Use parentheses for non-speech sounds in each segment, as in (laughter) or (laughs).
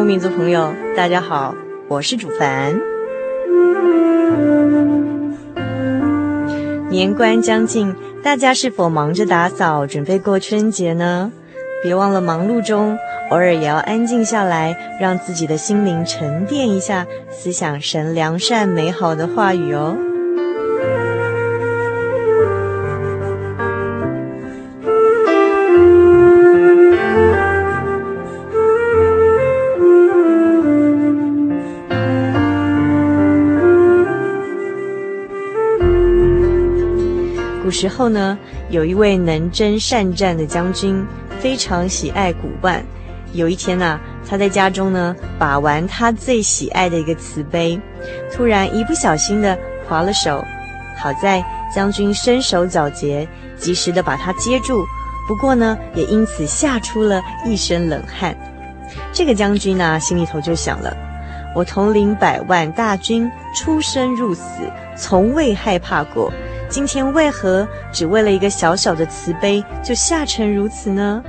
民族朋友，大家好，我是主凡。年关将近，大家是否忙着打扫，准备过春节呢？别忘了，忙碌中偶尔也要安静下来，让自己的心灵沉淀一下，思想神良善美好的话语哦。时候呢，有一位能征善战的将军，非常喜爱古玩。有一天呢、他在家中呢把玩他最喜爱的一个瓷杯，突然一不小心的划了手。好在将军身手矫捷，及时的把他接住。不过呢，也因此吓出了一身冷汗。这个将军呢，心里头就想了：我统领百万大军，出生入死，从未害怕过。今天为何只为了一个小小的慈悲就吓成如此呢？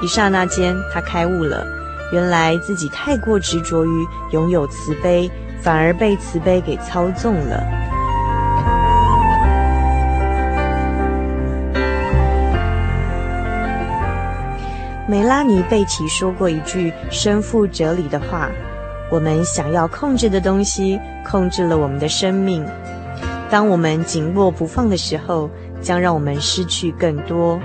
一刹那间，他开悟了，原来自己太过执着于拥有慈悲，反而被慈悲给操纵了。梅拉尼贝奇说过一句深富哲理的话：“我们想要控制的东西，控制了我们的生命。”当我们紧握不放的时候，将让我们失去更多。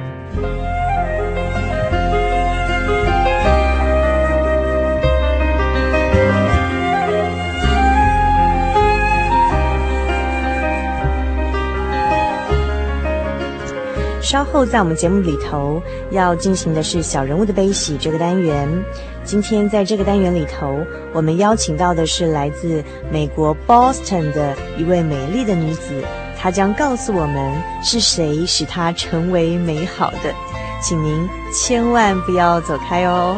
稍后在我们节目里头要进行的是“小人物的悲喜”这个单元。今天在这个单元里头，我们邀请到的是来自美国 Boston 的一位美丽的女子，她将告诉我们是谁使她成为美好的。请您千万不要走开哦。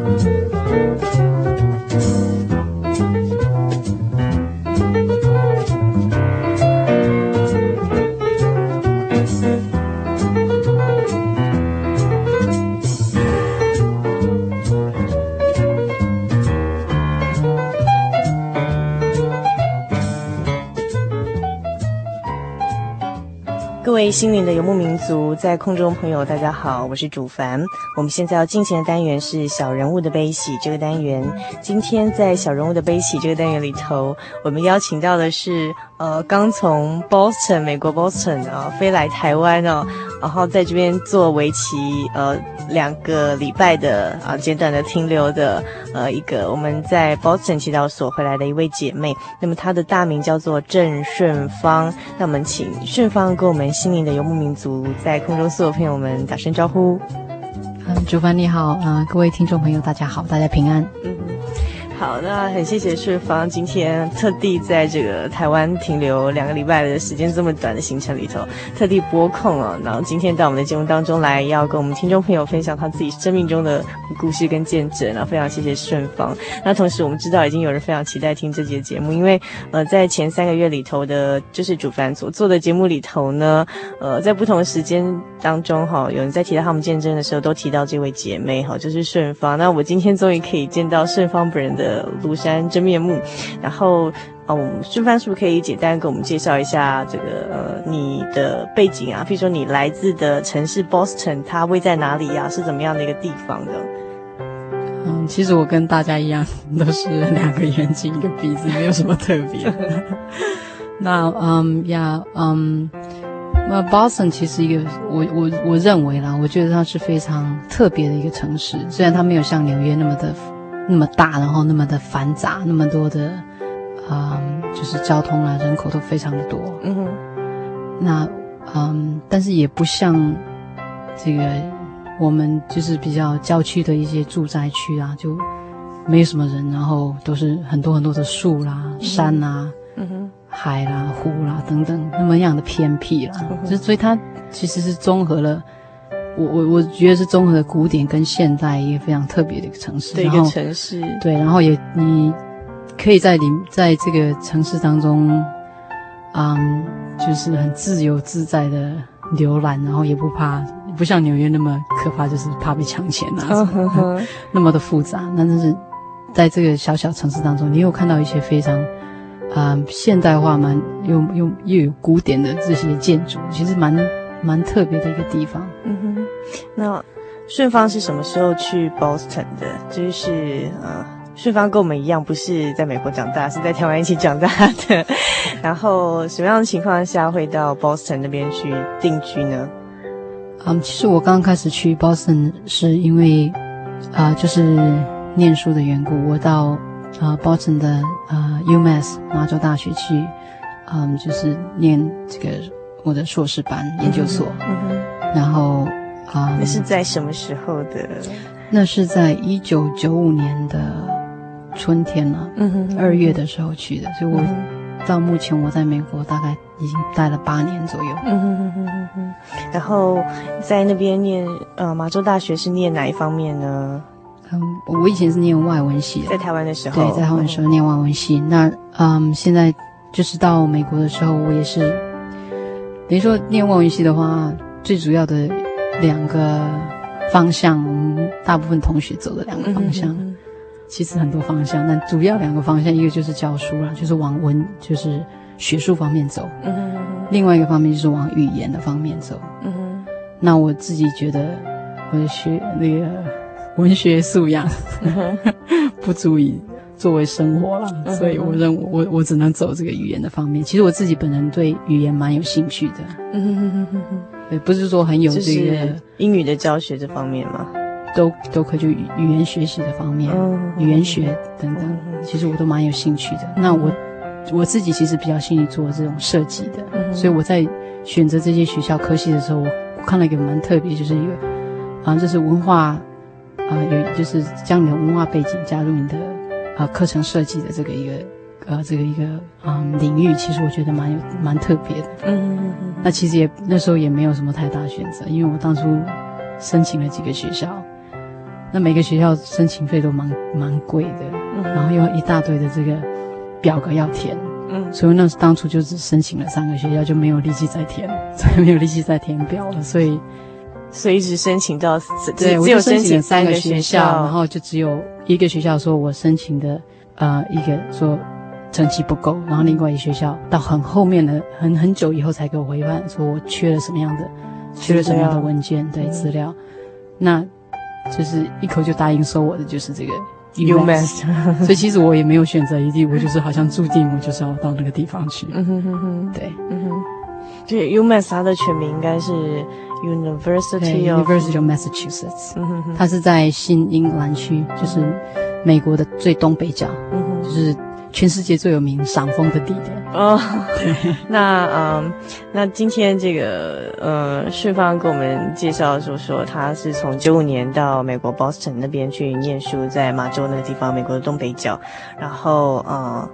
各位心灵的游牧民族，在空中朋友，大家好，我是主凡。我们现在要进行的单元是小人物的悲喜这个单元。今天在小人物的悲喜这个单元里头，我们邀请到的是呃，刚从 Boston 美国 Boston 啊飞来台湾哦，然后在这边做为期呃两个礼拜的啊简短的停留的呃一个我们在 Boston 祈祷所回来的一位姐妹。那么她的大名叫做郑顺芳。那我们请顺芳跟我们心灵的游牧民族在空中所有朋友们打声招呼。嗯，主凡你好，啊、呃，各位听众朋友大家好，大家平安。嗯。好，那很谢谢顺芳今天特地在这个台湾停留两个礼拜的时间这么短的行程里头，特地拨空了，然后今天到我们的节目当中来，要跟我们听众朋友分享他自己生命中的故事跟见证，然后非常谢谢顺芳。那同时我们知道已经有人非常期待听这节节目，因为呃在前三个月里头的，就是主凡所做的节目里头呢，呃在不同时间当中哈，有人在提到他们见证的时候，都提到这位姐妹哈，就是顺芳。那我今天终于可以见到顺芳本人的。庐山真面目，然后啊，我们顺芳是不是可以简单给我们介绍一下这个呃你的背景啊？譬如说你来自的城市 Boston，它位在哪里呀？是怎么样的一个地方的？嗯，其实我跟大家一样，都是两个眼睛一个鼻子，没有什么特别。(laughs) 那嗯呀嗯，那 Boston 其实一个我我我认为啦，我觉得它是非常特别的一个城市，虽然它没有像纽约那么的。那么大，然后那么的繁杂，那么多的，嗯，就是交通啊，人口都非常的多。嗯哼。那，嗯，但是也不像这个我们就是比较郊区的一些住宅区啊，就没有什么人，然后都是很多很多的树啦、嗯、山啦、嗯哼、海啦、湖啦等等，那么样的偏僻啦。嗯、就所以它其实是综合了。我我我觉得是综合的古典跟现代一个非常特别的一个城市，对，一个城市，对，然后也你可以在里在这个城市当中，嗯，就是很自由自在的浏览，然后也不怕，不像纽约那么可怕，就是怕被抢钱啊，oh, oh, oh. 那么的复杂。那但是在这个小小城市当中，你有看到一些非常嗯现代化蛮又又又有古典的这些建筑，其实蛮蛮特别的一个地方。嗯哼。那顺芳是什么时候去 Boston 的？就是呃，顺芳跟我们一样，不是在美国长大，是在台湾一起长大的。然后什么样的情况下会到 Boston 那边去定居呢？嗯，其实我刚刚开始去 Boston 是因为啊、呃，就是念书的缘故，我到啊、呃、Boston 的啊、呃、UMass 麻州大学去，嗯，就是念这个我的硕士班研究所，嗯嗯、然后。啊，那是在什么时候的？那是在一九九五年的春天了，嗯哼，二月的时候去的，所以我到目前我在美国大概已经待了八年左右，嗯哼哼哼哼哼。然后在那边念呃马州大学是念哪一方面呢？嗯，我以前是念外文系的，在台湾的时候，对，在台湾的时候念外文系。那嗯，现在就是到美国的时候，我也是等于说念外文系的话，最主要的。两个方向，我们大部分同学走的两个方向，嗯、其实很多方向，但主要两个方向，一个就是教书了，就是往文，就是学术方面走；嗯、另外一个方面就是往语言的方面走。嗯、那我自己觉得我的学那个文学素养、嗯、(laughs) 不足以作为生活了，嗯、所以我认为我我只能走这个语言的方面。其实我自己本人对语言蛮有兴趣的。嗯也不是说很有这个英语的教学这方面嘛？都都可以就语语言学习的方面，嗯、语言学等等，嗯、其实我都蛮有兴趣的。嗯、那我我自己其实比较兴趣做这种设计的，嗯、所以我在选择这些学校科系的时候，我我看了一个蛮特别，就是一个啊，就是文化啊，有就是将你的文化背景加入你的呃课程设计的这个一个呃这个一个嗯领域，其实我觉得蛮有蛮特别的。嗯嗯嗯。那其实也那时候也没有什么太大选择，因为我当初申请了几个学校，那每个学校申请费都蛮蛮贵的，嗯、然后又一大堆的这个表格要填。嗯。所以那当初就只申请了三个学校，就没有力气再填，(laughs) 所以没有力气再填表了，所以。所以一直申请到对，只有申请三个学校，然后就只有一个学校说我申请的呃一个说成绩不够，然后另外一个学校到很后面的很很久以后才给我回复，说我缺了什么样的缺了什么样的文件对资料，那就是一口就答应收我的就是这个 UMass，(laughs) (laughs) 所以其实我也没有选择余地，我就是好像注定我就是要到那个地方去，嗯哼哼哼，对，嗯哼，对 UMass 它的全名应该是。University of University of Massachusetts，它是在新英格兰区，就是美国的最东北角，就是全世界最有名赏枫的地点。哦，那嗯，那今天这个呃，顺芳给我们介绍说说，他是从九五年到美国 Boston 那边去念书，在马州那个地方，美国的东北角，然后呃。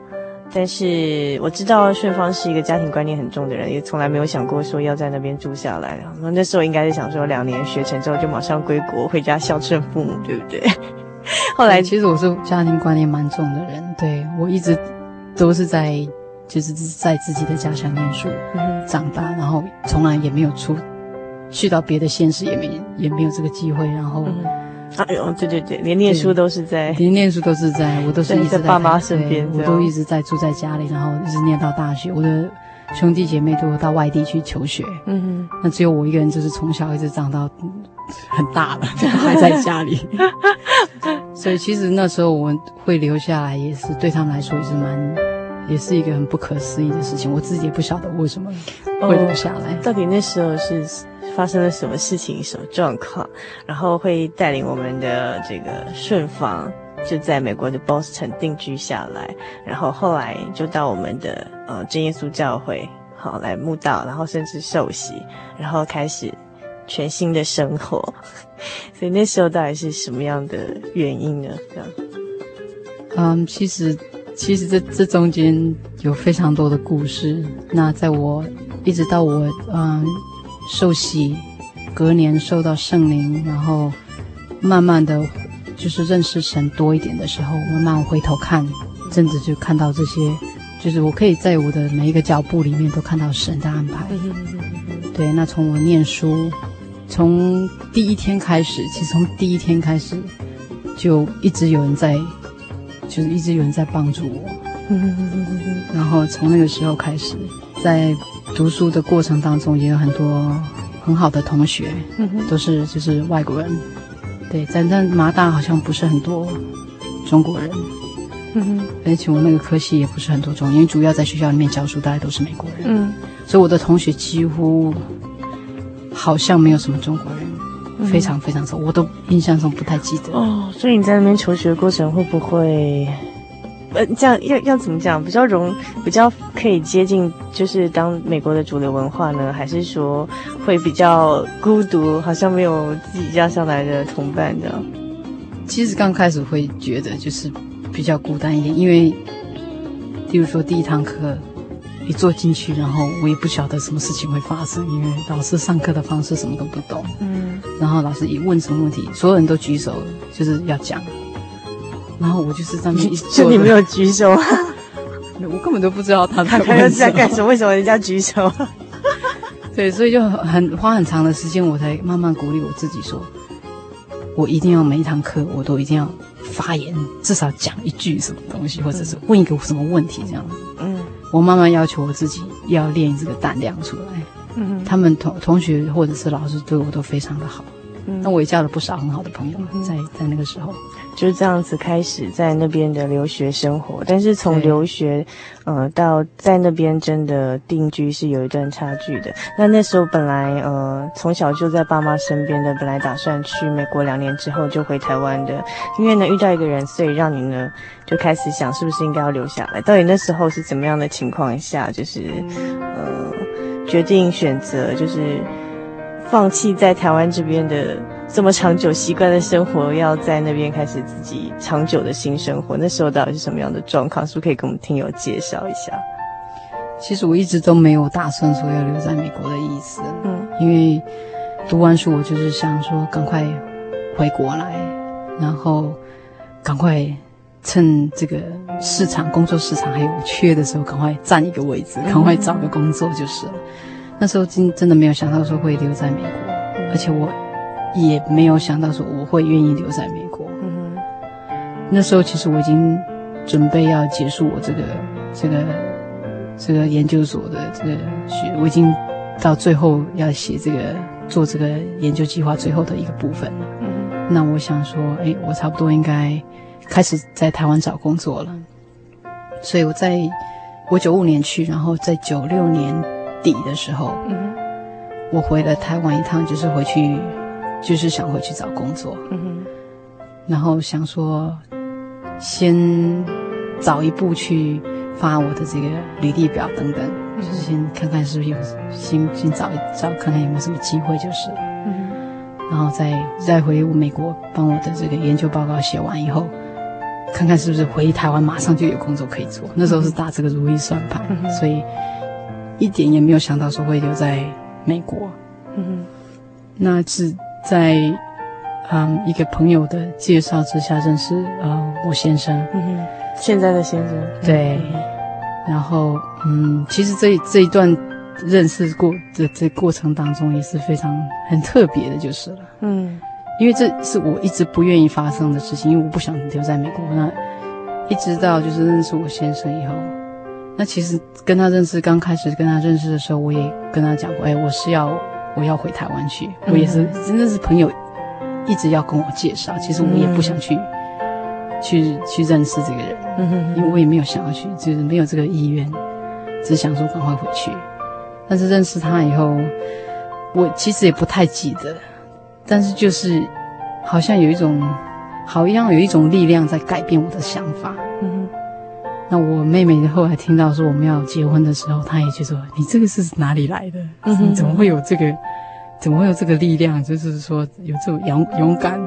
但是我知道顺芳是一个家庭观念很重的人，也从来没有想过说要在那边住下来。那时候应该是想说两年学成之后就马上归国回家孝顺父母，对不对？(laughs) 后来其实我是家庭观念蛮重的人，对，我一直都是在就是在自己的家乡念书、嗯、长大，然后从来也没有出去到别的县市，也没也没有这个机会，然后。嗯哎呦，对对对，连念书都是在，连念书都是在，我都是一直在，在爸妈身边，我都一直在住在家里，然后一直念到大学。我的兄弟姐妹都到外地去求学，嗯哼，那只有我一个人，就是从小一直长到很大了，就还在家里。(laughs) 所以其实那时候我会留下来，也是对他们来说也是蛮，也是一个很不可思议的事情。我自己也不晓得为什么会留下来，哦，到底那时候是。发生了什么事情，什么状况，然后会带领我们的这个顺房就在美国的 Boston 定居下来，然后后来就到我们的呃真耶稣教会，好来慕道，然后甚至受洗，然后开始全新的生活。(laughs) 所以那时候到底是什么样的原因呢？这样，嗯，其实其实这这中间有非常多的故事。那在我一直到我嗯。受洗，隔年受到圣灵，然后慢慢的，就是认识神多一点的时候，慢慢回头看，真的就看到这些，就是我可以在我的每一个脚步里面都看到神的安排。对，那从我念书，从第一天开始，其实从第一天开始，就一直有人在，就是一直有人在帮助我。然后从那个时候开始，在。读书的过程当中，也有很多很好的同学，嗯、都是就是外国人。对，在那麻大好像不是很多中国人，嗯哼，而且我那个科系也不是很多中，因为主要在学校里面教书，大家都是美国人，嗯，所以我的同学几乎好像没有什么中国人，嗯、非常非常少，我都印象中不太记得。哦，所以你在那边求学的过程会不会？呃，这样要要怎么讲？比较容，比较可以接近，就是当美国的主流文化呢？还是说会比较孤独，好像没有自己家乡来的同伴这样？其实刚开始会觉得就是比较孤单一点，因为，比如说第一堂课一坐进去，然后我也不晓得什么事情会发生，因为老师上课的方式什么都不懂，嗯，然后老师一问什么问题，所有人都举手，就是要讲。然后我就是在那一坐，就你没有举手，(laughs) 我根本都不知道他在 (laughs) 他要在干什么，为什么人家举手？(laughs) 对，所以就很花很长的时间，我才慢慢鼓励我自己说，我一定要每一堂课我都一定要发言，至少讲一句什么东西，或者是问一个什么问题这样子。嗯，我慢慢要求我自己要练这个胆量出来。嗯，他们同同学或者是老师对我都非常的好。嗯，那我也交了不少很好的朋友，在在那个时候。就是这样子开始在那边的留学生活，但是从留学，呃，到在那边真的定居是有一段差距的。那那时候本来呃从小就在爸妈身边的，本来打算去美国两年之后就回台湾的，因为呢遇到一个人，所以让你呢就开始想是不是应该要留下来。到底那时候是怎么样的情况下，就是呃决定选择就是放弃在台湾这边的这么长久习惯的生活，要在那边开始自己长久的新生活，那时候到底是什么样的状况？是不是可以给我们听友介绍一下？其实我一直都没有打算说要留在美国的意思，嗯，因为读完书我就是想说赶快回国来，然后赶快趁这个市场工作市场还有缺的时候，赶快占一个位置，赶快找个工作就是了。那时候真真的没有想到说会留在美国，而且我也没有想到说我会愿意留在美国。嗯，那时候其实我已经准备要结束我这个这个。这个研究所的这个学，我已经到最后要写这个做这个研究计划最后的一个部分了。嗯，那我想说，哎，我差不多应该开始在台湾找工作了。所以我在我九五年去，然后在九六年底的时候，嗯，我回了台湾一趟，就是回去，就是想回去找工作。嗯，然后想说，先早一步去。发我的这个履历表等等，就是先看看是不是有，先先找一找，看看有没有什么机会就是然后再再回美国，帮我的这个研究报告写完以后，看看是不是回台湾马上就有工作可以做。那时候是打这个如意算盘，嗯，所以一点也没有想到说会留在美国。嗯，那是在嗯一个朋友的介绍之下认识呃我先生。嗯，现在的先生。对。然后，嗯，其实这这一段认识过的这过程当中也是非常很特别的，就是了。嗯，因为这是我一直不愿意发生的事情，因为我不想留在美国。那一直到就是认识我先生以后，那其实跟他认识刚开始跟他认识的时候，我也跟他讲过，哎，我是要我要回台湾去，我也是真的是朋友一直要跟我介绍，其实我也不想去。去去认识这个人，嗯哼，因为我也没有想要去，就是没有这个意愿，只想说赶快回去。但是认识他以后，我其实也不太记得，但是就是好像有一种，好像有一种力量在改变我的想法。嗯哼，那我妹妹后来听到说我们要结婚的时候，她也就说你这个是哪里来的？嗯，怎么会有这个？怎么会有这个力量？就是说有这种勇勇敢。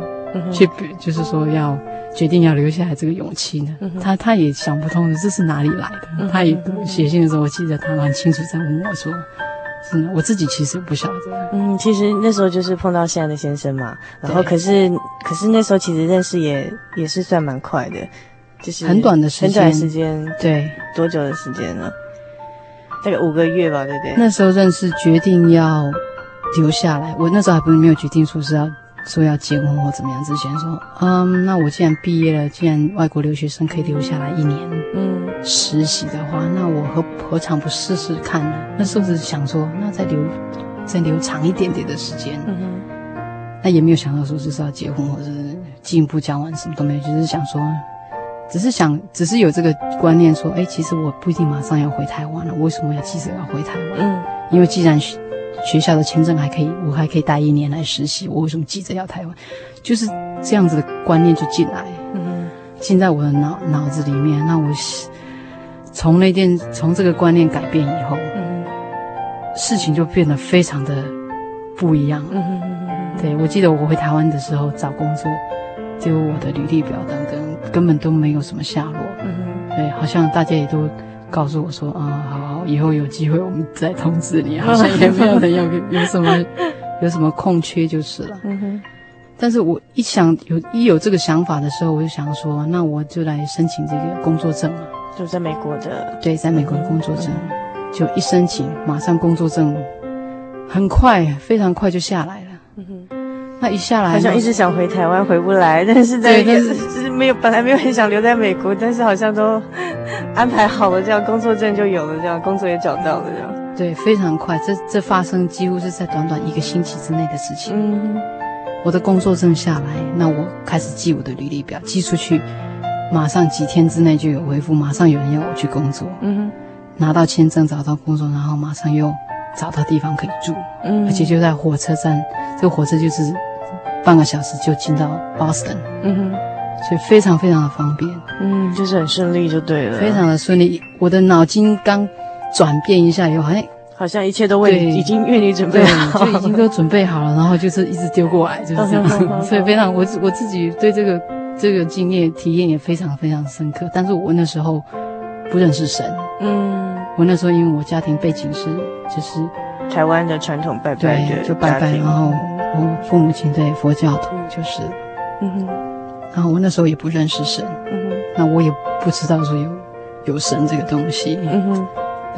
去，就是说要决定要留下来这个勇气呢？嗯、他他也想不通这是哪里来的。嗯、他也写信的时候，我记得她很清楚在问我说：“是，我自己其实不晓得。”嗯，其实那时候就是碰到现在的先生嘛。然后可是可是那时候其实认识也也是算蛮快的，就是很短的时间，很短的时间。对，多久的时间呢？大概五个月吧，对不对？那时候认识，决定要留下来。我那时候还不是没有决定说是要。说要结婚或怎么样之前说，嗯，那我既然毕业了，既然外国留学生可以留下来一年，嗯，实习的话，那我何何尝不试试看呢？那时候只是想说，那再留再留长一点点的时间，嗯哼，那也没有想到说就是要结婚或者是进一步交往什么都没有，就是想说，只是想，只是有这个观念说，哎，其实我不一定马上要回台湾了，我为什么要急着要回台湾？嗯，因为既然。学校的签证还可以，我还可以待一年来实习。我为什么急着要台湾？就是这样子的观念就进来，嗯，进在我的脑脑子里面。那我从那天从这个观念改变以后，嗯，事情就变得非常的不一样。嗯嗯嗯，对，我记得我回台湾的时候找工作，结果我的履历表等等根本都没有什么下落。嗯，对，好像大家也都告诉我说，啊、嗯，好。以后有机会我们再通知你，(laughs) 好像也没有人要有什么 (laughs) 有什么空缺就是了。嗯哼。但是我一想有一有这个想法的时候，我就想说，那我就来申请这个工作证嘛。就在美国的。对，在美国的工作证，就一申请，马上工作证，很快，非常快就下来了。嗯哼。那一下来，好像一直想回台湾，回不来，但是在但是就是没有，本来没有很想留在美国，但是好像都安排好了，这样工作证就有了，这样工作也找到了，这样。对，非常快，这这发生几乎是在短短一个星期之内的事情。嗯，我的工作证下来，那我开始寄我的履历表，寄出去，马上几天之内就有回复，马上有人要我去工作。嗯，拿到签证，找到工作，然后马上又找到地方可以住，嗯，而且就在火车站，这个火车就是。半个小时就进到 Boston，嗯哼，所以非常非常的方便，嗯，就是很顺利就对了，非常的顺利。我的脑筋刚转变一下以后，好像好像一切都为已经为你准备好，就已经都准备好了，然后就是一直丢过来，就是 (laughs) 这样。所以非常，我我自己对这个这个经验体验也非常非常深刻。但是我那时候不认识神，嗯，我那时候因为我家庭背景是就是台湾的传统拜拜，对，就拜拜，然后我父母亲在佛教徒就是，嗯哼，然后我那时候也不认识神，嗯哼，那我也不知道说有有神这个东西，嗯哼，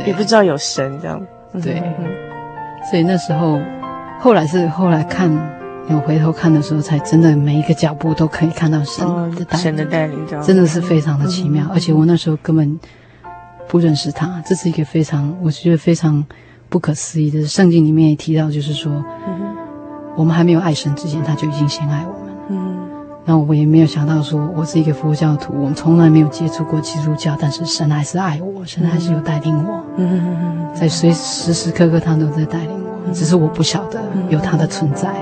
也不知道有神这样。对，所以那时候，后来是后来看，有回头看的时候，才真的每一个脚步都可以看到神的带领，神的带领，真的是非常的奇妙。而且我那时候根本不认识他，这是一个非常我觉得非常不可思议的。圣经里面也提到，就是说，我们还没有爱神之前，他就已经先爱我们。嗯，然后我也没有想到说，我是一个佛教徒，我们从来没有接触过基督教，但是神还是爱我，神还是有带领我。嗯。在随时时刻刻，他都在带领我，只是我不晓得有他的存在。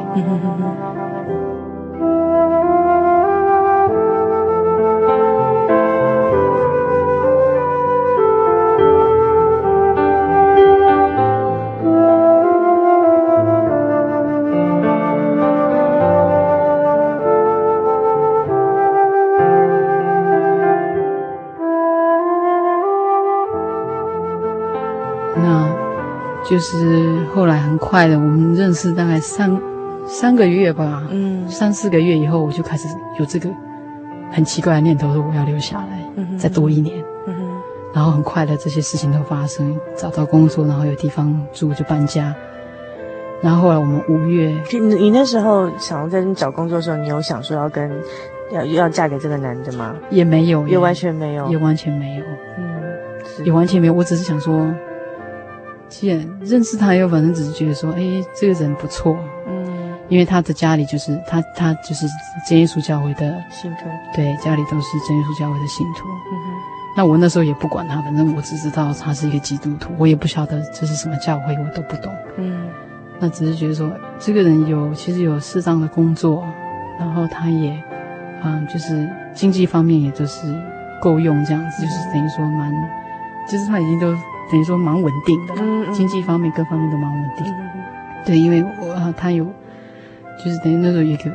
就是后来很快的，我们认识大概三三个月吧，嗯，三四个月以后，我就开始有这个很奇怪的念头，说我要留下来，再多一年，嗯、哼。然后很快的这些事情都发生，找到工作，然后有地方住就搬家，然后后来我们五月，你你那时候想要在找工作的时候，你有想说要跟要要嫁给这个男的吗？也没有，也完全没有，也完全没有，嗯，也完全没有，我只是想说。既然认识他以后，反正只是觉得说，哎，这个人不错，嗯，因为他的家里就是他，他就是真耶稣教会的信徒，对，家里都是真耶稣教会的信徒。嗯哼，那我那时候也不管他，反正我只知道他是一个基督徒，我也不晓得这是什么教会，我都不懂。嗯，那只是觉得说，这个人有其实有适当的工作，然后他也，嗯，就是经济方面也都是够用，这样子，就是等于说蛮，就是他已经都。等于说蛮稳定的，经济方面各方面都蛮稳定。对，因为我他有，就是等于那时候有一个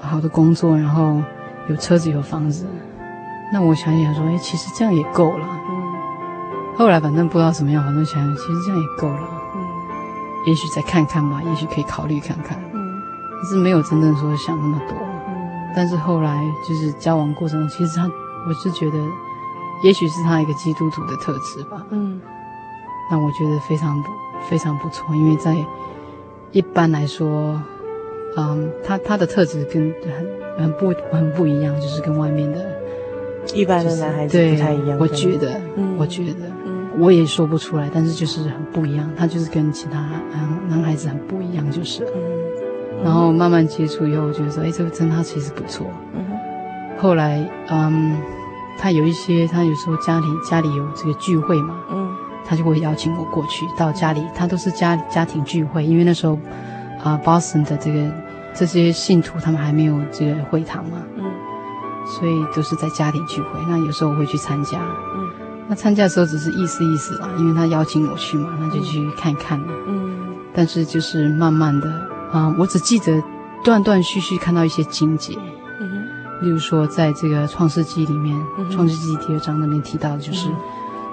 好的工作，然后有车子有房子。那我想想说，哎，其实这样也够了。嗯。后来反正不知道怎么样，反正想想，其实这样也够了。嗯。也许再看看吧，也许可以考虑看看。嗯。可是没有真正说想那么多。嗯。但是后来就是交往过程中，其实他，我是觉得，也许是他一个基督徒的特质吧。嗯。那我觉得非常非常不错，因为在一般来说，嗯，他他的特质跟很很不很不一样，就是跟外面的一般的男孩子不太一样。我觉得，嗯、我觉得，嗯、我也说不出来，但是就是很不一样。他就是跟其他男男孩子很不一样，就是。嗯、然后慢慢接触以后，我觉得说，哎，这个真他其实不错。嗯、后来，嗯，他有一些，他有时候家里家里有这个聚会嘛。嗯他就会邀请我过去到家里，他都是家家庭聚会，因为那时候，啊、呃，Boston 的这个这些信徒他们还没有这个会堂嘛，嗯，所以都是在家庭聚会。那有时候我会去参加，嗯，那参加的时候只是意思意思啦，因为他邀请我去嘛，那就去看看。嘛，嗯，但是就是慢慢的啊、呃，我只记得断断续续看到一些经节，嗯哼，例如说在这个创世纪里面，嗯、创世纪第二章那边提到的就是。嗯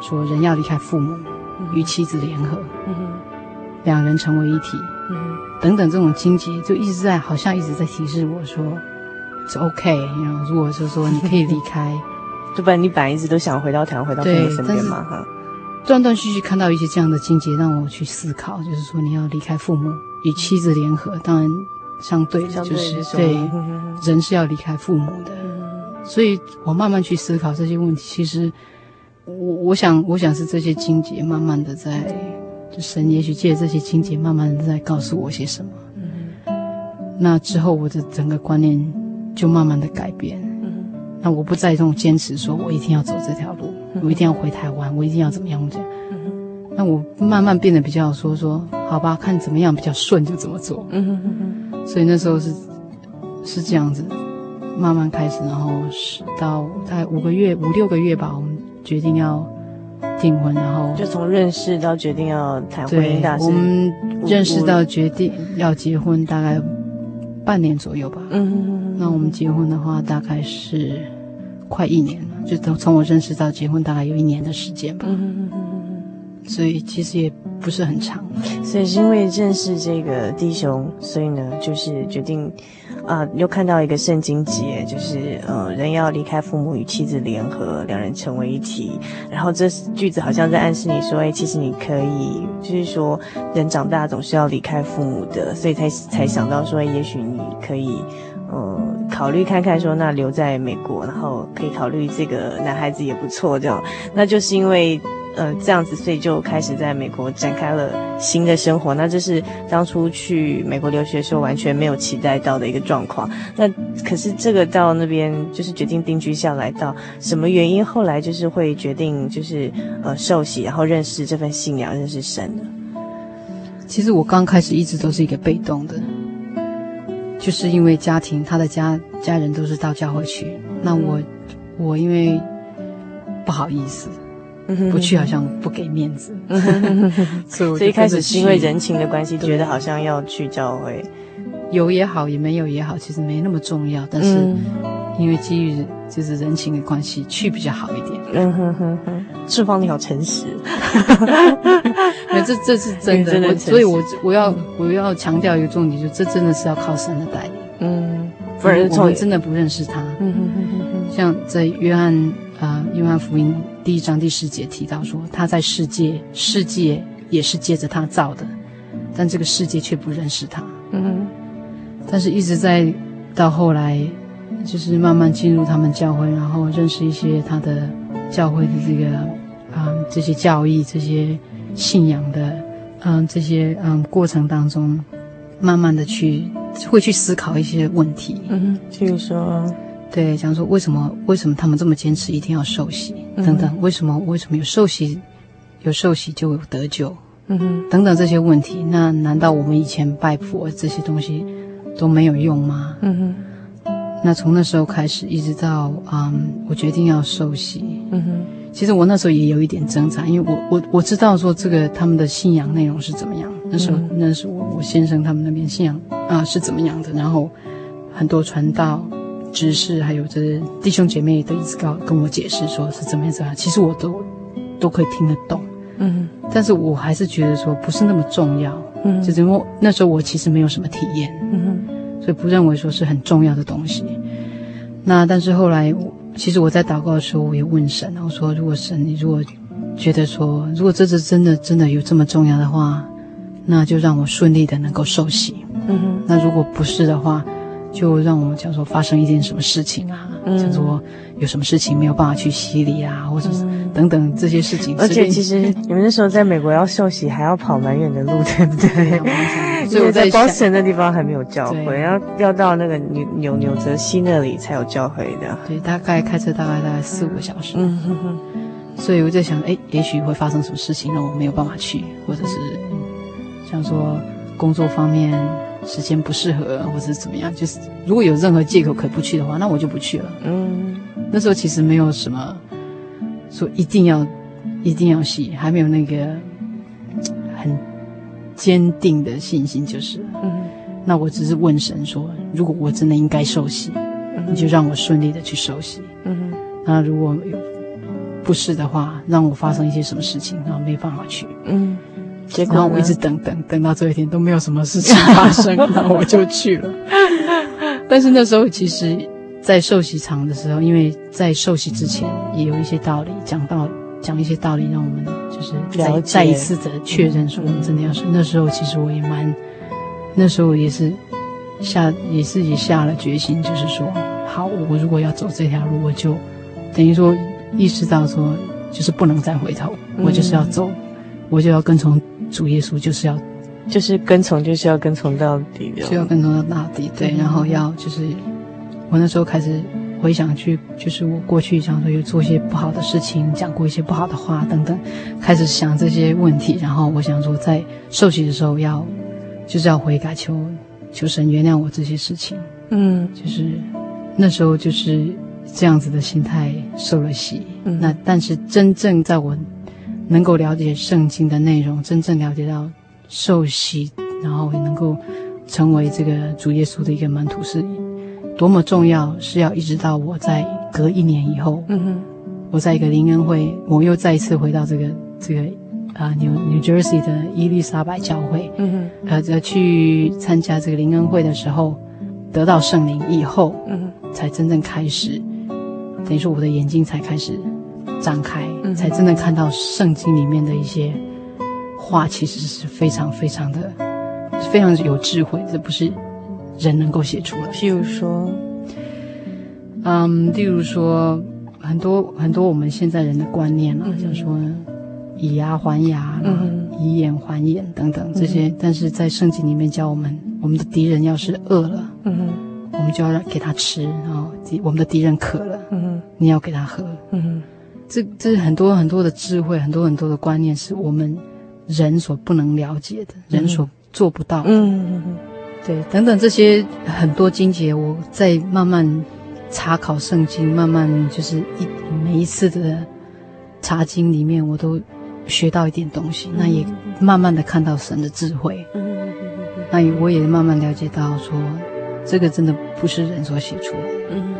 说人要离开父母，与妻子联合，两人成为一体，等等这种经节，就一直在好像一直在提示我说，是 OK。然后如果是说你可以离开，(laughs) 就不然你本来一直都想回到台湾，回到父母身边嘛哈。断断续续看到一些这样的经节，让我去思考，就是说你要离开父母，与妻子联合，当然相对的就是对 (laughs) 人是要离开父母的。所以我慢慢去思考这些问题，其实。我我想，我想是这些经节慢慢的在，就神也许借这些经节慢慢的在告诉我些什么。嗯，那之后我的整个观念就慢慢的改变。嗯，那我不再这种坚持说，我一定要走这条路，我一定要回台湾，我一定要怎么样这样。嗯，那我慢慢变得比较说说，好吧，看怎么样比较顺就怎么做。嗯哼哼哼。所以那时候是是这样子，慢慢开始，然后是到大概五个月五六个月吧，我们。决定要订婚，然后就从认识到决定要谈婚姻大事，我们认识到决定要结婚大概半年左右吧。嗯，那我们结婚的话大概是快一年了，就从从我认识到结婚大概有一年的时间吧。嗯，所以其实也不是很长。所以是因为认识这个弟兄，所以呢，就是决定。啊，又看到一个圣经节，就是呃，人要离开父母与妻子联合，两人成为一体。然后这句子好像在暗示你说，哎，其实你可以，就是说人长大总是要离开父母的，所以才才想到说，也许你可以，呃，考虑看看说，那留在美国，然后可以考虑这个男孩子也不错，这样。那就是因为。呃，这样子，所以就开始在美国展开了新的生活。那这是当初去美国留学的时候完全没有期待到的一个状况。那可是这个到那边就是决定定居下来，到什么原因？后来就是会决定就是呃受洗，然后认识这份信仰，认识神呢。其实我刚开始一直都是一个被动的，就是因为家庭，他的家家人都是到教会去，那我我因为不好意思。不去好像不给面子，所以一开始是因为人情的关系，觉得好像要去教会，有也好，也没有也好，其实没那么重要。但是因为基于就是人情的关系，去比较好一点。嗯哼哼哼，志芳你好诚实，(laughs) 那这这是真的，我所以我我要我要强调一个重点，就这真的是要靠神的带领。嗯，不然我们真的不认识他。嗯哼哼哼，像在约翰啊，约翰福音。第一章第十节提到说，他在世界，世界也是借着他造的，但这个世界却不认识他。嗯，但是一直在到后来，就是慢慢进入他们教会，然后认识一些他的教会的这个啊、嗯、这些教义、这些信仰的嗯这些嗯过程当中，慢慢的去会去思考一些问题。嗯，譬如说。对，讲说为什么为什么他们这么坚持一定要受洗等等？为什么为什么有受洗有受洗就有得救？嗯哼，等等这些问题，那难道我们以前拜佛这些东西都没有用吗？嗯哼，那从那时候开始一直到嗯，我决定要受洗。嗯哼，其实我那时候也有一点挣扎，因为我我我知道说这个他们的信仰内容是怎么样。那时候、嗯、那是我我先生他们那边信仰啊是怎么样的，然后很多传道。知识还有这弟兄姐妹都一直告跟我解释说是怎么样怎么样，其实我都都可以听得懂，嗯，但是我还是觉得说不是那么重要，嗯，就是因为那时候我其实没有什么体验，嗯，所以不认为说是很重要的东西。那但是后来，其实我在祷告的时候，我也问神，我说如果神你如果觉得说如果这次真的真的有这么重要的话，那就让我顺利的能够受洗，嗯，那如果不是的话。就让我们讲说发生一件什么事情啊，讲、嗯、说有什么事情没有办法去洗礼啊，或者是等等这些事情。而且其实你 (laughs) 们那时候在美国要受洗还要跑蛮远的路，对不对？所以我在 Boston 那地方还没有教会，要要到那个纽纽纽泽西那里才有教会的。对，大概开车大概大概四五个小时。嗯哼哼。所以我在想，哎，也许会发生什么事情让我没有办法去，或者是像说工作方面。时间不适合，或者怎么样？就是如果有任何借口可以不去的话，那我就不去了。嗯，那时候其实没有什么说一定要一定要洗，还没有那个很坚定的信心，就是。嗯，那我只是问神说，如果我真的应该受洗，嗯，你就让我顺利的去受洗。嗯，那如果有不是的话，让我发生一些什么事情，然后没办法去。嗯。然后我一直等等等到这一天都没有什么事情发生，(laughs) 然后我就去了。但是那时候其实，在受洗场的时候，因为在受洗之前也有一些道理讲到，讲一些道理，让我们就是再再一次的确认说我们真的要是。那时候其实我也蛮，那时候也是下也是也下了决心，就是说，好，我如果要走这条路，我就等于说意识到说，就是不能再回头，我就是要走，我就要跟从。主耶稣就是要，就是跟从，就是要跟从到底的，就要跟从到到底。对，然后要就是，我那时候开始回想去，就是我过去想说有做一些不好的事情，讲过一些不好的话等等，开始想这些问题。然后我想说，在受洗的时候要，就是要悔改，求求神原谅我这些事情。嗯，就是那时候就是这样子的心态受了洗。嗯，那但是真正在我。能够了解圣经的内容，真正了解到受洗，然后也能够成为这个主耶稣的一个门徒是多么重要，是要一直到我在隔一年以后，嗯哼，我在一个灵恩会，我又再一次回到这个这个啊，New New Jersey 的伊丽莎白教会，嗯哼，呃，去参加这个灵恩会的时候，得到圣灵以后，嗯哼，才真正开始，等于说我的眼睛才开始。展开，才真的看到圣经里面的一些话，其实是非常非常的，非常有智慧，这不是人能够写出来的。譬如说，嗯，例如说，很多很多我们现在人的观念啊，就、嗯、说以牙还牙、嗯、以眼还眼等等这些，嗯、但是在圣经里面教我们，我们的敌人要是饿了，嗯，我们就要让给他吃，然后我们的敌人渴了，嗯，你要给他喝，嗯。这这是很多很多的智慧，很多很多的观念，是我们人所不能了解的，嗯、人所做不到的。嗯，对，等等这些很多经节，我在慢慢查考圣经，慢慢就是一每一次的查经里面，我都学到一点东西。嗯、那也慢慢的看到神的智慧。嗯，那我也慢慢了解到说，这个真的不是人所写出来的。嗯，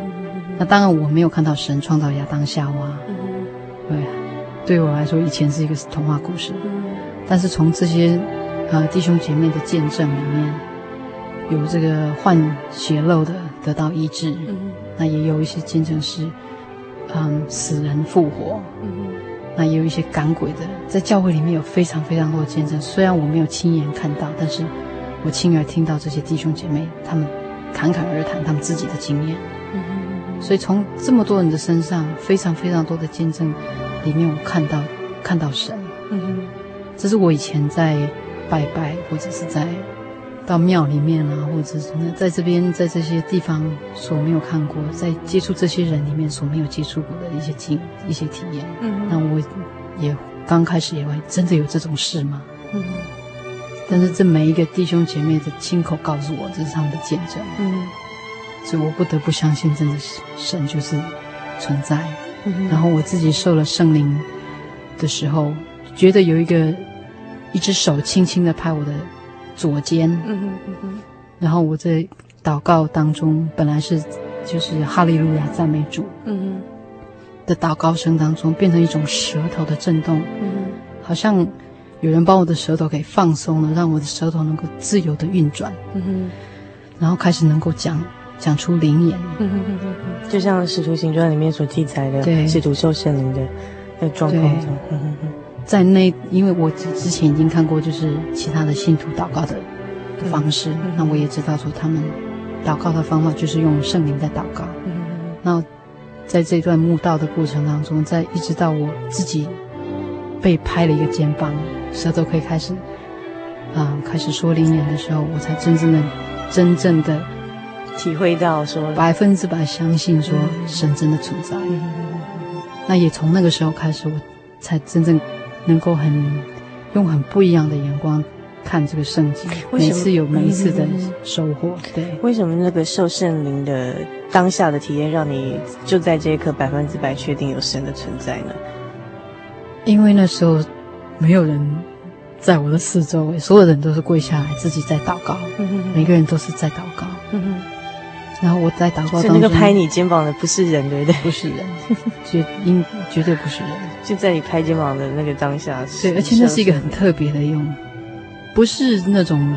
那当然我没有看到神创造亚当夏娃。对，对我来说，以前是一个童话故事。但是从这些呃弟兄姐妹的见证里面，有这个患血漏的得到医治，那也有一些见证是嗯死人复活，那也有一些赶鬼的，在教会里面有非常非常多的见证。虽然我没有亲眼看到，但是我亲耳听到这些弟兄姐妹他们侃侃而谈他们自己的经验。所以从这么多人的身上，非常非常多的见证里面，我看到看到神。嗯哼，这是我以前在拜拜，或者是在到庙里面啊，或者是在这边在这些地方所没有看过，在接触这些人里面所没有接触过的一些经一些体验。嗯哼，那我也刚开始也会真的有这种事吗？嗯哼，但是这每一个弟兄姐妹的亲口告诉我，这是他们的见证。嗯。所以我不得不相信，真的是神就是存在。嗯、然后我自己受了圣灵的时候，觉得有一个一只手轻轻的拍我的左肩。然后我在祷告当中，本来是就是哈利路亚赞美主。的祷告声当中，变成一种舌头的震动。嗯好像有人把我的舌头给放松了，让我的舌头能够自由的运转。然后开始能够讲。讲出灵言，就像《使徒行传》里面所记载的，使徒受圣灵的那状况，在那，因为我之之前已经看过，就是其他的信徒祷告的方式，那我也知道说他们祷告的方法就是用圣灵在祷告。那在这段墓道的过程当中，在一直到我自己被拍了一个肩膀，舌头可以开始啊开始说灵言的时候，我才真正的真正的。体会到说百分之百相信说神真的存在，嗯、那也从那个时候开始，我才真正能够很用很不一样的眼光看这个圣经。每次有每一次的收获，对。为什么那个受圣灵的当下的体验，让你就在这一刻百分之百确定有神的存在呢？因为那时候没有人在我的四周围，所有人都是跪下来自己在祷告，嗯、每个人都是在祷告。然后我在祷告当中，那个拍你肩膀的不是人，对不对？不是人，绝应绝对不是人。就在你拍肩膀的那个当下，对，而且那是一个很特别的用，不是那种，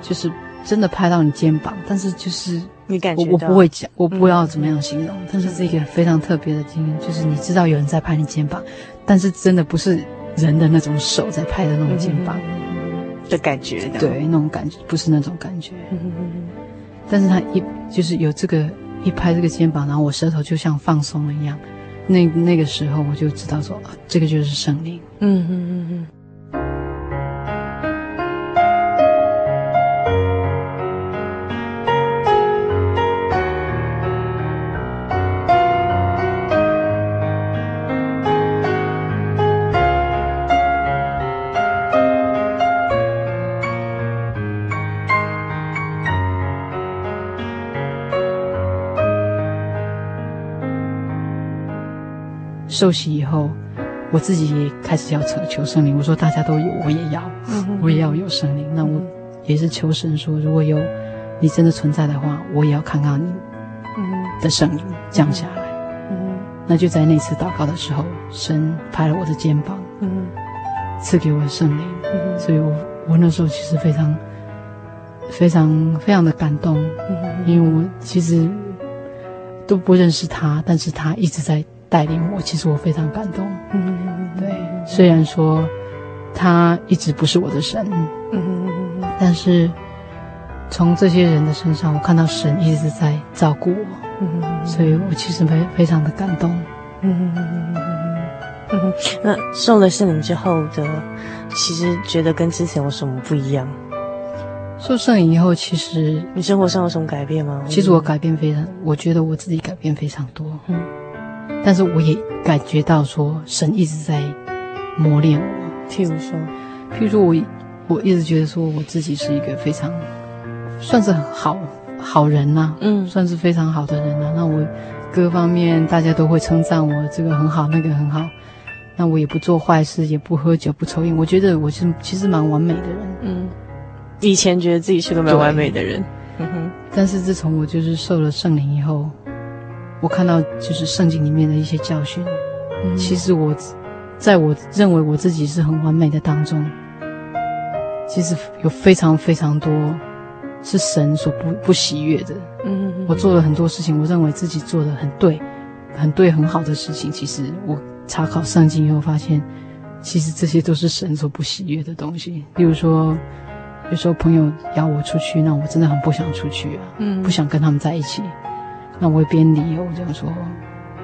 就是真的拍到你肩膀，但是就是你感觉我我不会讲，我不知道怎么样形容，嗯、但是是一个非常特别的经验，就是你知道有人在拍你肩膀，但是真的不是人的那种手在拍的那种肩膀、嗯、的感觉，对，那种感觉不是那种感觉。嗯但是他一就是有这个一拍这个肩膀，然后我舌头就像放松了一样，那那个时候我就知道说，啊，这个就是圣灵。嗯嗯嗯嗯。受洗以后，我自己也开始要求求圣灵。我说大家都有，我也要，我也要有圣灵。那我也是求神说，如果有你真的存在的话，我也要看看你的圣灵降下来。那就在那次祷告的时候，神拍了我的肩膀，赐给我的圣灵。所以我我那时候其实非常。非常非常的感动，因为我其实都不认识他，但是他一直在带领我。其实我非常感动，对。虽然说他一直不是我的神，但是从这些人的身上，我看到神一直在照顾我，所以我其实非非常的感动。那受了圣灵之后的，其实觉得跟之前有什么不一样？受圣灵以后，其实你生活上有什么改变吗？其实我改变非常，我觉得我自己改变非常多。嗯，但是我也感觉到说，神一直在磨练我。譬如说，譬如说我，我一直觉得说我自己是一个非常算是好好人呐、啊，嗯，算是非常好的人呐、啊。那我各方面大家都会称赞我，这个很好，那个很好。那我也不做坏事，也不喝酒，不抽烟。我觉得我是其实蛮完美的人。嗯。以前觉得自己是个蛮完美的人，但是自从我就是受了圣灵以后，我看到就是圣经里面的一些教训，嗯、其实我在我认为我自己是很完美的当中，其实有非常非常多是神所不不喜悦的。嗯，我做了很多事情，我认为自己做的很对，很对很好的事情，其实我查考圣经以后发现，其实这些都是神所不喜悦的东西，比如说。有时候朋友邀我出去，那我真的很不想出去啊，嗯，不想跟他们在一起。那我会编理由这样说，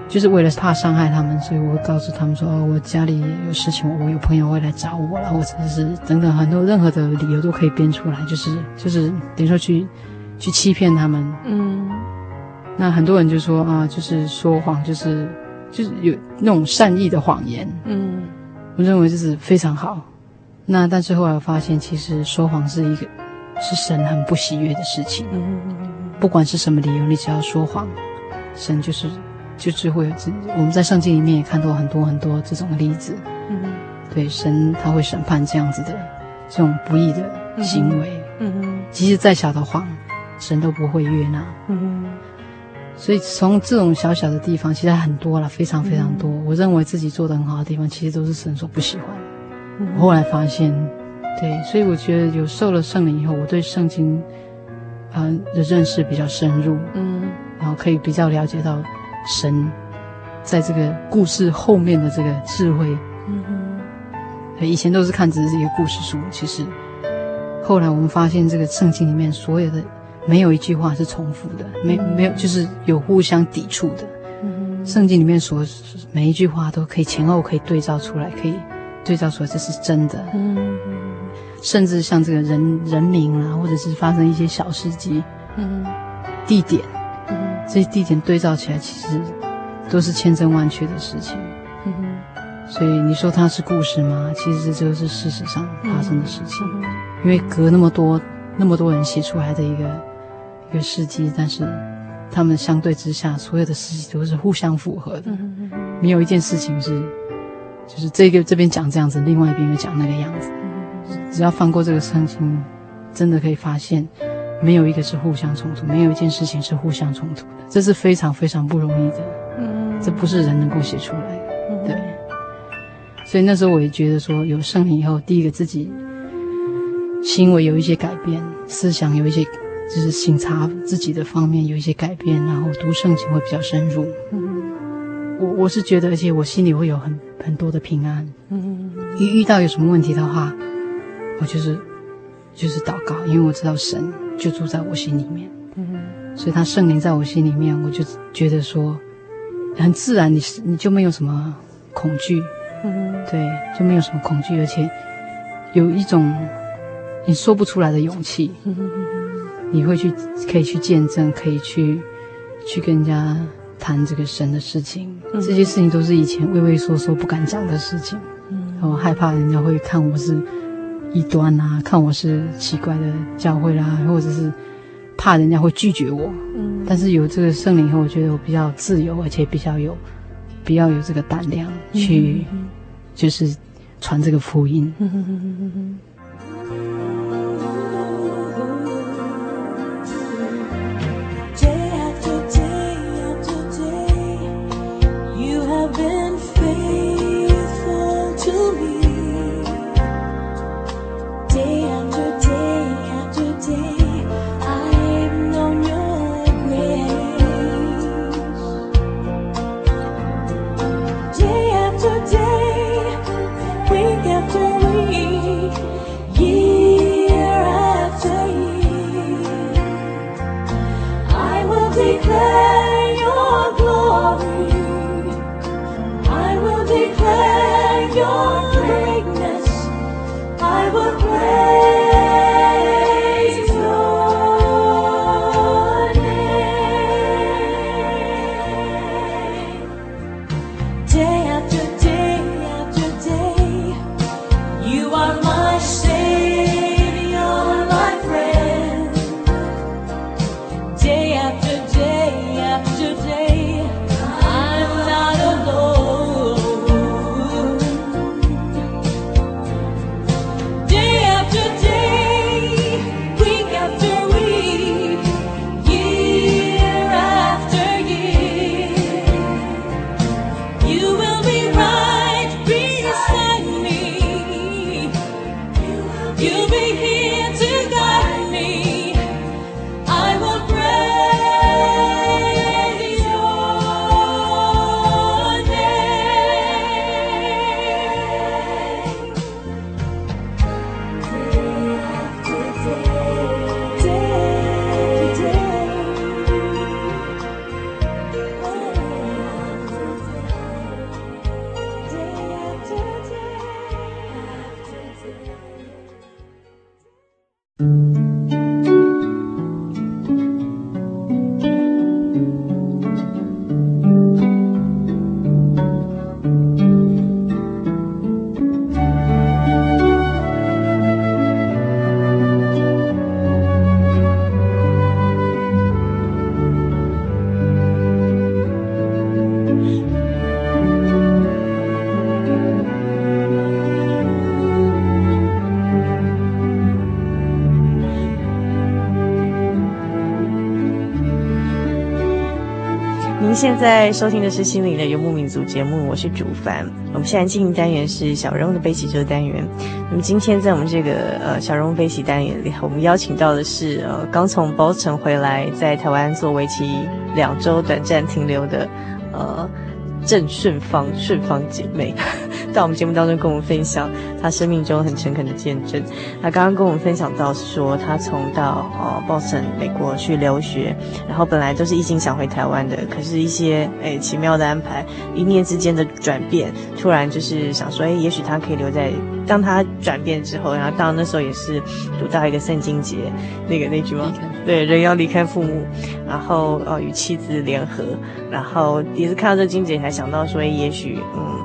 就是为了怕伤害他们，所以我会告诉他们说，哦，我家里有事情，我有朋友会来找我了，或者是等等很多任何的理由都可以编出来，就是就是等于说去去欺骗他们。嗯，那很多人就说啊，就是说谎，就是就是有那种善意的谎言。嗯，我认为这是非常好。那但是后来我发现，其实说谎是一个是神很不喜悦的事情。不管是什么理由，你只要说谎，神就是就是会有这。我们在圣经里面也看到很多很多这种例子。对，神他会审判这样子的这种不义的行为。即使再小的谎，神都不会悦纳。所以从这种小小的地方，其实很多了，非常非常多。我认为自己做的很好的地方，其实都是神所不喜欢。我后来发现，对，所以我觉得有受了圣灵以后，我对圣经，啊、呃、的认识比较深入，嗯，然后可以比较了解到神在这个故事后面的这个智慧，嗯哼，以前都是看只是一个故事书，其实。后来我们发现这个圣经里面所有的没有一句话是重复的，没没有就是有互相抵触的，圣经里面所每一句话都可以前后可以对照出来，可以。对照出来这是真的，嗯，甚至像这个人人名啊，或者是发生一些小事迹，嗯，地点，嗯，这些地点对照起来，其实都是千真万确的事情，嗯，所以你说它是故事吗？其实这就是事实上发生的事情，嗯，因为隔那么多那么多人写出来的一个一个事迹，但是他们相对之下，所有的事情都是互相符合的，嗯，没有一件事情是。就是这个这边讲这样子，另外一边又讲那个样子。只要翻过这个圣经，真的可以发现，没有一个是互相冲突，没有一件事情是互相冲突的。这是非常非常不容易的，嗯，这不是人能够写出来的，对。所以那时候我也觉得说，有圣灵以后，第一个自己行为有一些改变，思想有一些就是省察自己的方面有一些改变，然后读圣经会比较深入。我我是觉得，而且我心里会有很很多的平安。嗯，一遇到有什么问题的话，我就是就是祷告，因为我知道神就住在我心里面。嗯，所以他圣灵在我心里面，我就觉得说很自然你，你你就没有什么恐惧。嗯，对，就没有什么恐惧，而且有一种你说不出来的勇气。嗯，你会去可以去见证，可以去去跟人家。谈这个神的事情，这些事情都是以前畏畏缩缩不敢讲的事情。嗯，我害怕人家会看我是异端啊，看我是奇怪的教会啦，或者是怕人家会拒绝我。嗯，但是有这个圣灵以后，我觉得我比较自由，而且比较有比较有这个胆量去就是传这个福音。现在收听的是《心灵的游牧民族》节目，我是主凡。我们现在进行单元是小人物的悲喜这个单元。那么今天在我们这个呃小人物悲喜单元里，我们邀请到的是呃刚从 Boston 回来，在台湾做为期两周短暂停留的呃郑顺芳顺芳姐妹。在我们节目当中跟我们分享她生命中很诚恳的见证。她刚刚跟我们分享到说，她从到呃 Boston 美国去留学，然后本来都是一心想回台湾的，可是一些诶奇妙的安排，一念之间的转变，突然就是想说，诶也许她可以留在。当她转变之后，然后到那时候也是读到一个圣经节，那个那句话，对，人要离开父母，然后呃与妻子联合，然后也是看到这经节才想到说，也许嗯。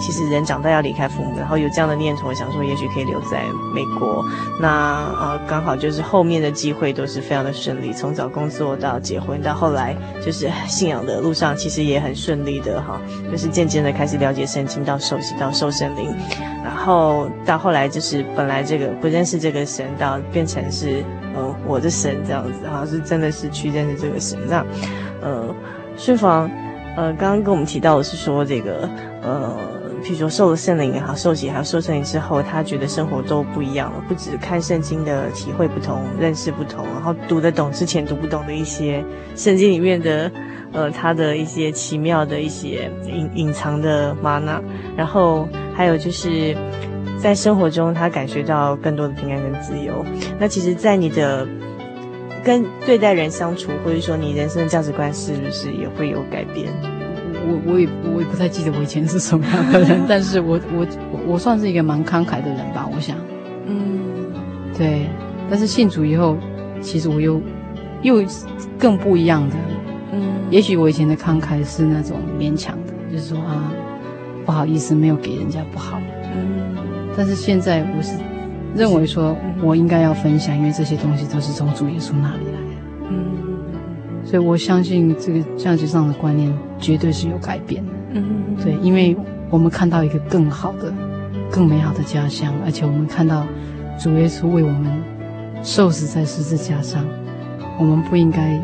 其实人长大要离开父母，然后有这样的念头，想说也许可以留在美国。那呃，刚好就是后面的机会都是非常的顺利，从找工作到结婚，到后来就是信仰的路上，其实也很顺利的哈。就是渐渐的开始了解圣经，到受洗，到受圣灵，然后到后来就是本来这个不认识这个神，到变成是呃我的神这样子，好像是真的是去认识这个神。那呃，顺房呃刚刚跟我们提到的是说这个呃。譬如说受了圣灵也好，受洗还有受圣灵之后，他觉得生活都不一样了。不止看圣经的体会不同，认识不同，然后读得懂之前读不懂的一些圣经里面的，呃，他的一些奇妙的一些隐隐藏的吗哪。然后还有就是在生活中，他感觉到更多的平安跟自由。那其实，在你的跟对待人相处，或者说你人生的价值观，是不是也会有改变？我我也我也不太记得我以前是什么样的人，(laughs) 但是我我我算是一个蛮慷慨的人吧，我想，嗯，对，但是信主以后，其实我又又更不一样的，嗯，也许我以前的慷慨是那种勉强的，就是说啊，不好意思，没有给人家不好，嗯，但是现在我是认为说我应该要分享，因为这些东西都是从主耶稣那里来的。嗯。所以我相信这个价值上的观念绝对是有改变的。嗯，对，因为我们看到一个更好的、更美好的家乡，而且我们看到主耶稣为我们受死在十字架上，我们不应该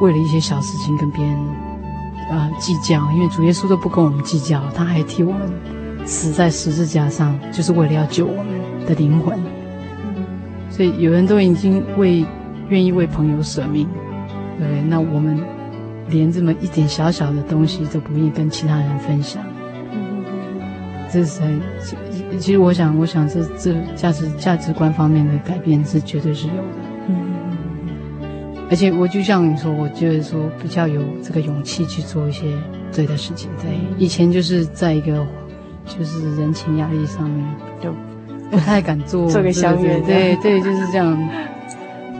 为了一些小事情跟别人啊、呃、计较，因为主耶稣都不跟我们计较，他还替我们死在十字架上，就是为了要救我们的灵魂。所以有人都已经为愿意为朋友舍命，对？那我们连这么一点小小的东西都不愿意跟其他人分享，这是其实我想，我想这这价值价值观方面的改变是绝对是有的。而且我就像你说，我觉得说比较有这个勇气去做一些对的事情。对，以前就是在一个就是人情压力上面就。不太敢做，做个相约，对对，就是这样，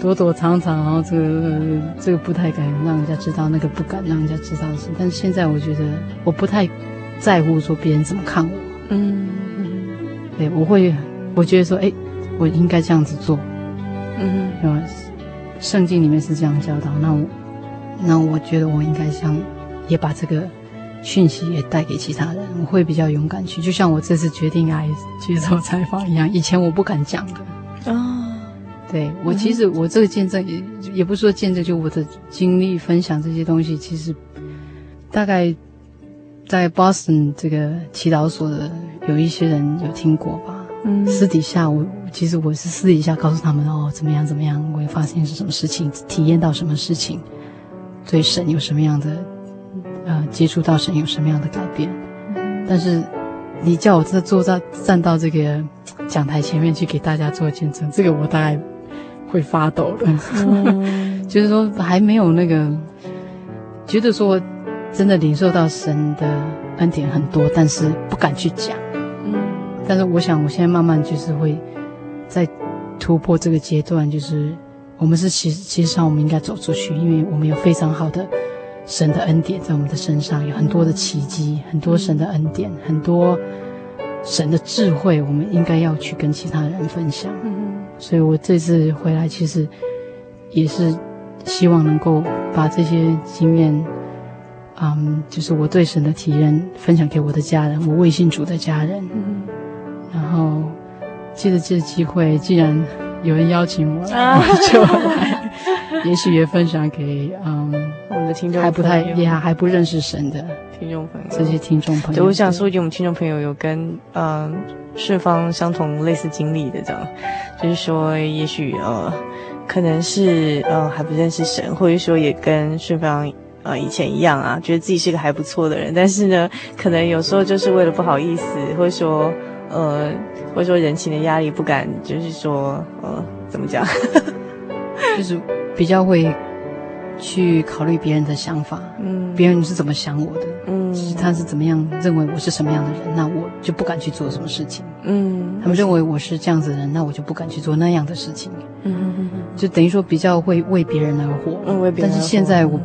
躲躲藏藏，然后这个这个不太敢让人家知道，那个不敢让人家知道的事。但是现在我觉得我不太在乎说别人怎么看我，嗯，对，我会，我觉得说，哎，我应该这样子做，嗯，圣经里面是这样教导，那我那我觉得我应该像也把这个。讯息也带给其他人，我会比较勇敢去，就像我这次决定来接受采访一样，以前我不敢讲的。哦，对，我其实我这个见证也也不是说见证，就我的经历分享这些东西，其实大概在 Boston 这个祈祷所的有一些人有听过吧。嗯，私底下我其实我是私底下告诉他们哦，怎么样怎么样，我会发现是什么事情，体验到什么事情，对神有什么样的。呃，接触到神有什么样的改变？但是你叫我这坐在站到这个讲台前面去给大家做见证，这个我大概会发抖的。嗯、(laughs) 就是说还没有那个觉得说真的领受到神的恩典很多，但是不敢去讲。嗯，但是我想我现在慢慢就是会在突破这个阶段，就是我们是其实其实上我们应该走出去，因为我们有非常好的。神的恩典在我们的身上有很多的奇迹，很多神的恩典，很多神的智慧，我们应该要去跟其他人分享。所以我这次回来，其实也是希望能够把这些经验，嗯，就是我对神的体验分享给我的家人，我未信主的家人。然后借着这个机会，既然有人邀请我 (laughs) 我，就来，(laughs) 也许也分享给嗯。听众还不太也还不认识神的听众朋友，这些听众朋友，我想说给我们听众朋友有跟嗯顺芳相同类似经历的这样，就是说也许呃可能是呃还不认识神，或者说也跟顺芳呃以前一样啊，觉得自己是个还不错的人，但是呢，可能有时候就是为了不好意思，或者说呃或者说人情的压力不敢，就是说呃怎么讲，(laughs) 就是比较会。去考虑别人的想法，嗯，别人是怎么想我的，嗯，他是怎么样认为我是什么样的人，那我就不敢去做什么事情，嗯，他们认为我是这样子的人，那我就不敢去做那样的事情，嗯嗯嗯，就等于说比较会为别人而活，嗯，为别人。但是现在我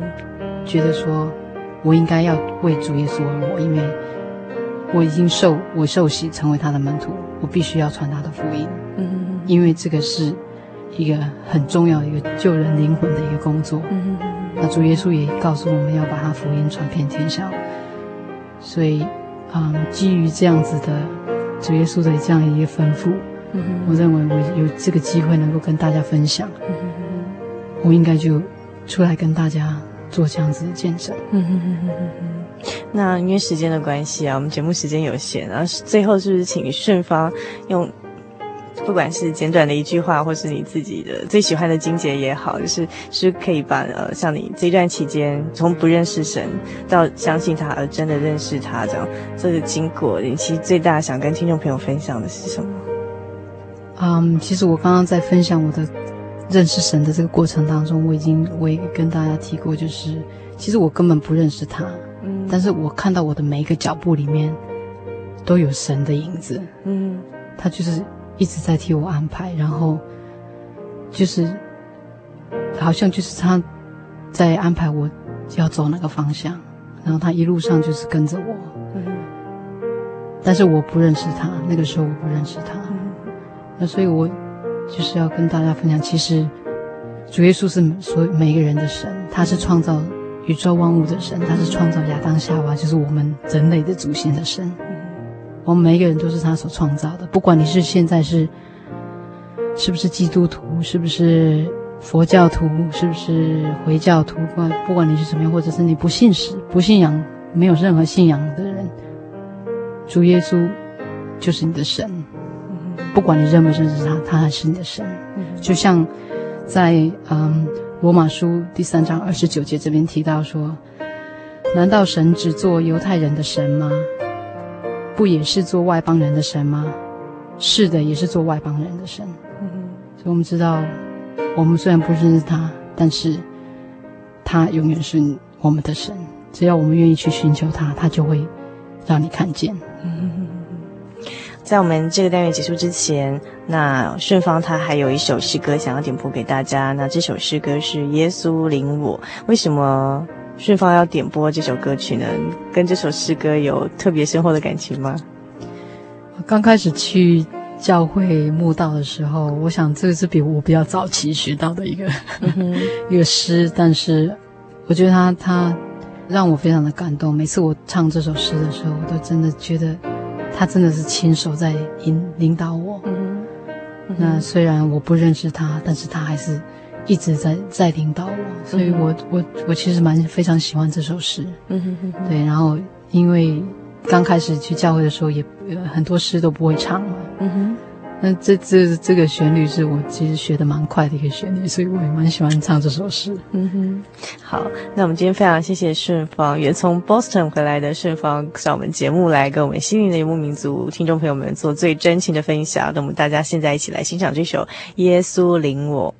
觉得说，我应该要为主耶稣而活，因为我已经受我受洗成为他的门徒，我必须要传他的福音，嗯嗯，因为这个是一个很重要的一个救人灵魂的一个工作，嗯嗯。那主耶稣也告诉我们要把他福音传遍天下，所以，嗯，基于这样子的主耶稣的这样一个吩咐，我认为我有这个机会能够跟大家分享，我应该就出来跟大家做这样子的见证。嗯、哼哼哼哼那因为时间的关系啊，我们节目时间有限，然后最后是不是请顺芳用？不管是简短的一句话，或是你自己的最喜欢的经节也好，就是是可以把呃，像你这段期间从不认识神到相信他而真的认识他这样这个经过，你其实最大想跟听众朋友分享的是什么？嗯，um, 其实我刚刚在分享我的认识神的这个过程当中，我已经我也跟大家提过，就是其实我根本不认识他，嗯，但是我看到我的每一个脚步里面都有神的影子，嗯，他就是。一直在替我安排，然后就是好像就是他在安排我要走哪个方向，然后他一路上就是跟着我，嗯、但是我不认识他，那个时候我不认识他，嗯、那所以我就是要跟大家分享，其实主耶稣是所有每一个人的神，他是创造宇宙万物的神，他是创造亚当夏娃，就是我们人类的祖先的神，我们每一个人都是他所创造的，不管你是现在是是不是基督徒，是不是佛教徒，是不是回教徒，不管不管你是什么样，或者是你不信神、不信仰、没有任何信仰的人，主耶稣就是你的神。不管你认不认识他，他还是你的神。就像在嗯罗马书第三章二十九节这边提到说。难道神只做犹太人的神吗？不也是做外邦人的神吗？是的，也是做外邦人的神。所以我们知道，我们虽然不认识他，但是他永远是我们的神。只要我们愿意去寻求他，他就会让你看见。在我们这个单元结束之前，那顺芳他还有一首诗歌想要点播给大家。那这首诗歌是《耶稣领我》，为什么？顺芳要点播这首歌曲呢，跟这首诗歌有特别深厚的感情吗？我刚开始去教会慕道的时候，我想这个是比我比较早期学到的一个、(laughs) 一个诗，但是我觉得他他让我非常的感动。每次我唱这首诗的时候，我都真的觉得他真的是亲手在引领导我。那虽然我不认识他，但是他还是。一直在在领导我，所以我我我其实蛮非常喜欢这首诗，嗯哼哼哼，对，然后因为刚开始去教会的时候也，也很多诗都不会唱嘛，嗯哼，那这这这个旋律是我其实学的蛮快的一个旋律，所以我也蛮喜欢唱这首诗，嗯哼。好，那我们今天非常谢谢顺芳，也从 Boston 回来的顺芳上我们节目来跟我们心灵的游牧民族听众朋友们做最真情的分享，那我们大家现在一起来欣赏这首《耶稣领我》。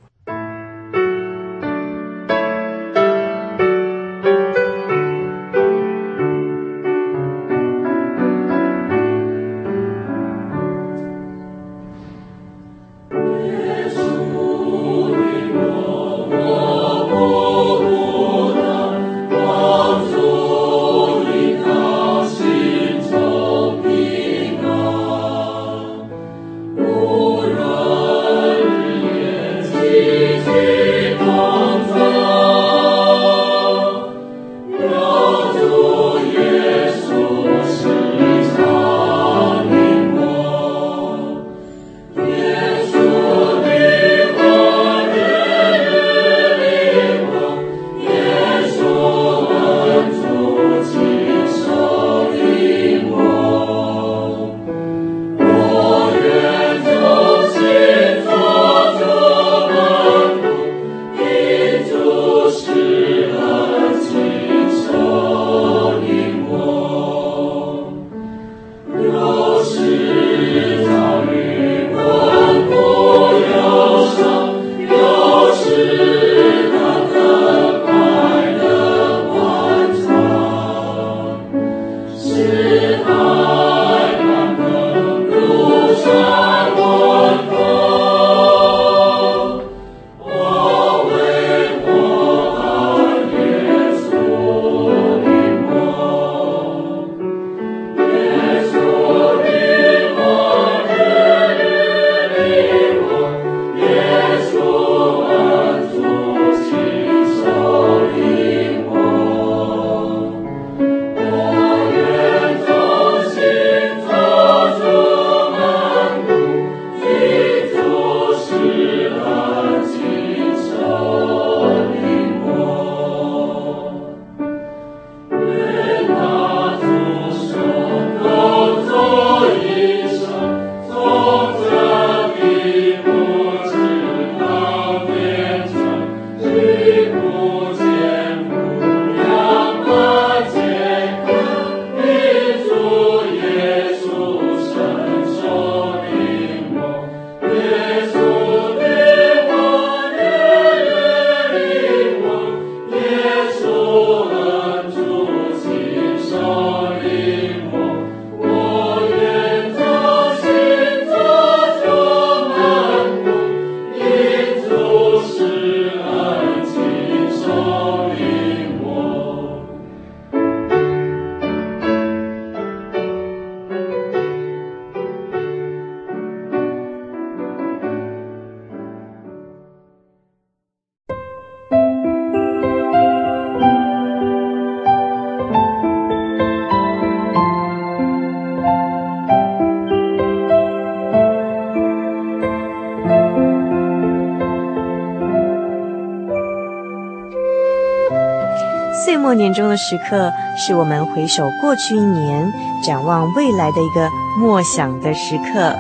中的时刻，是我们回首过去一年、展望未来的一个默想的时刻。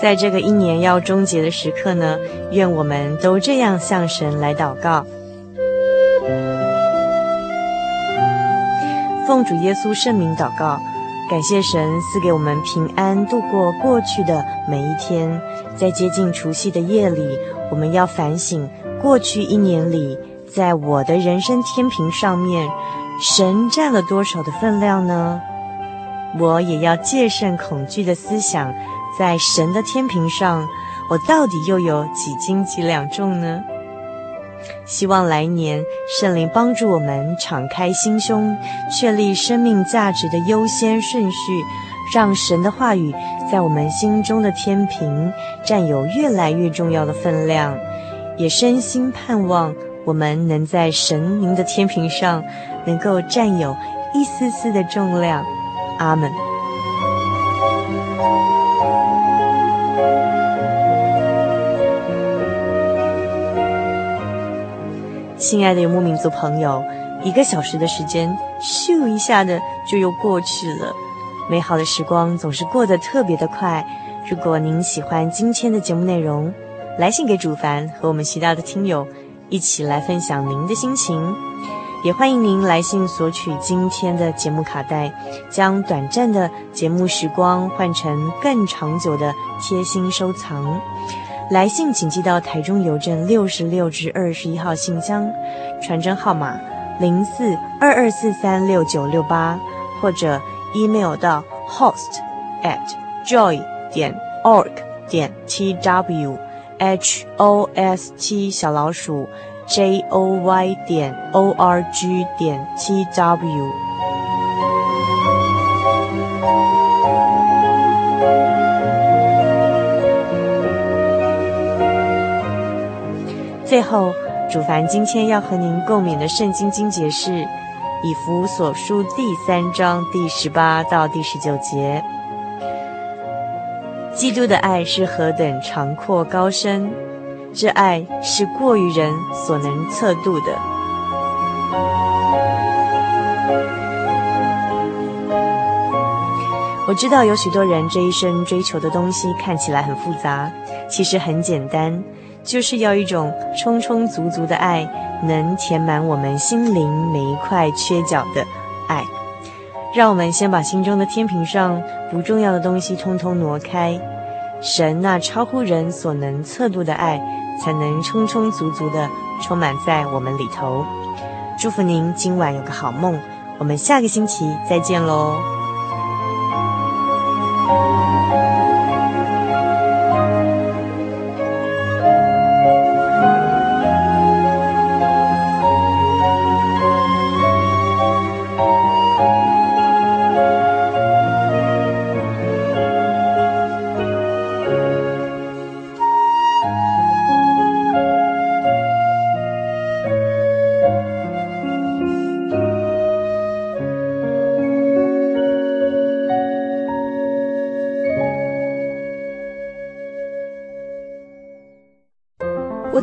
在这个一年要终结的时刻呢，愿我们都这样向神来祷告。奉主耶稣圣名祷告，感谢神赐给我们平安度过过去的每一天。在接近除夕的夜里，我们要反省过去一年里，在我的人生天平上面，神占了多少的分量呢？我也要戒慎恐惧的思想，在神的天平上，我到底又有几斤几两重呢？希望来年圣灵帮助我们敞开心胸，确立生命价值的优先顺序，让神的话语在我们心中的天平占有越来越重要的分量。也深心盼望我们能在神您的天平上能够占有一丝丝的重量。阿门。亲爱的游牧民族朋友，一个小时的时间，咻一下的就又过去了。美好的时光总是过得特别的快。如果您喜欢今天的节目内容，来信给主凡和我们其他的听友一起来分享您的心情。也欢迎您来信索取今天的节目卡带，将短暂的节目时光换成更长久的贴心收藏。来信请寄到台中邮政六十六至二十一号信箱，传真号码零四二二四三六九六八，或者 email 到 host at joy 点 org 点 tw h o s t 小老鼠 j o y 点 o r g 点 t w。最后，主凡今天要和您共勉的圣经经节是《以弗所书》第三章第十八到第十九节。基督的爱是何等长阔高深，这爱是过于人所能测度的。我知道有许多人这一生追求的东西看起来很复杂，其实很简单。就是要一种充充足足的爱，能填满我们心灵每一块缺角的爱。让我们先把心中的天平上不重要的东西通通挪开，神那超乎人所能测度的爱，才能充充足足的充满在我们里头。祝福您今晚有个好梦，我们下个星期再见喽。